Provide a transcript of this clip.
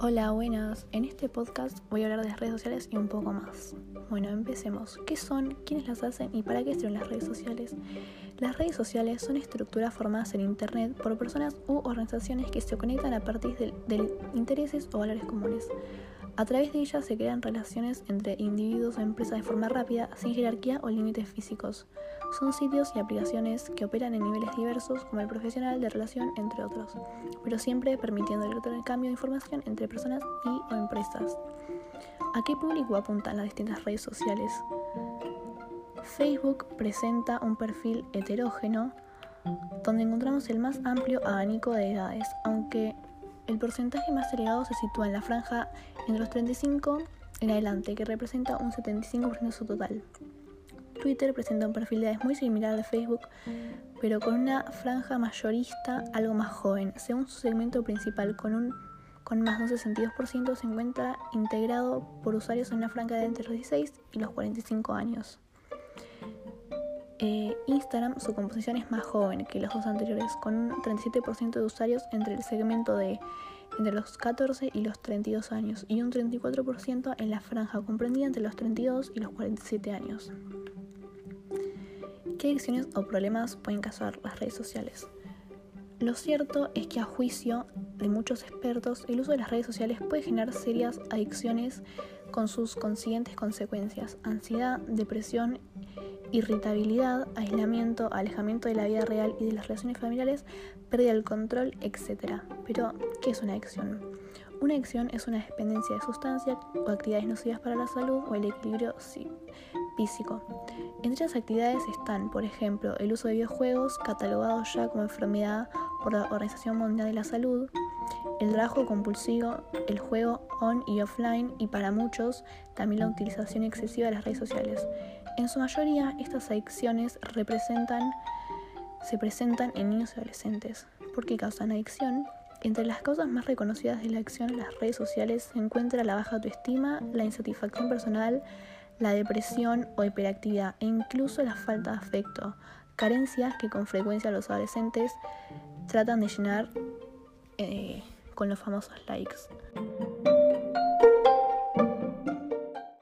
Hola, buenas. En este podcast voy a hablar de las redes sociales y un poco más. Bueno, empecemos. ¿Qué son? ¿Quiénes las hacen? ¿Y para qué sirven las redes sociales? Las redes sociales son estructuras formadas en Internet por personas u organizaciones que se conectan a partir de, de intereses o valores comunes. A través de ellas se crean relaciones entre individuos o empresas de forma rápida, sin jerarquía o límites físicos. Son sitios y aplicaciones que operan en niveles diversos, como el profesional, de relación, entre otros, pero siempre permitiendo el intercambio de información entre personas y empresas. ¿A qué público apuntan las distintas redes sociales? Facebook presenta un perfil heterógeno donde encontramos el más amplio abanico de edades, aunque el porcentaje más elevado se sitúa en la franja entre los 35 en adelante, que representa un 75% de su total. Twitter presenta un perfil de edades muy similar al de Facebook, pero con una franja mayorista algo más joven. Según su segmento principal, con, un, con más de un 62%, se encuentra integrado por usuarios en una franja de entre los 16 y los 45 años. Eh, Instagram, su composición es más joven que los dos anteriores, con un 37% de usuarios entre el segmento de entre los 14 y los 32 años y un 34% en la franja comprendida entre los 32 y los 47 años. ¿Qué adicciones o problemas pueden causar las redes sociales? Lo cierto es que a juicio de muchos expertos, el uso de las redes sociales puede generar serias adicciones con sus consiguientes consecuencias, ansiedad, depresión irritabilidad, aislamiento, alejamiento de la vida real y de las relaciones familiares, pérdida del control, etc. Pero, ¿qué es una adicción? Una adicción es una dependencia de sustancias o actividades nocivas para la salud o el equilibrio físico. Entre esas actividades están, por ejemplo, el uso de videojuegos, catalogados ya como enfermedad por la Organización Mundial de la Salud, el trabajo compulsivo, el juego on y offline y para muchos también la utilización excesiva de las redes sociales. En su mayoría, estas adicciones se presentan en niños y adolescentes. ¿Por qué causan adicción? Entre las causas más reconocidas de la adicción en las redes sociales se encuentra la baja autoestima, la insatisfacción personal, la depresión o hiperactividad e incluso la falta de afecto, carencias que con frecuencia los adolescentes tratan de llenar eh, con los famosos likes.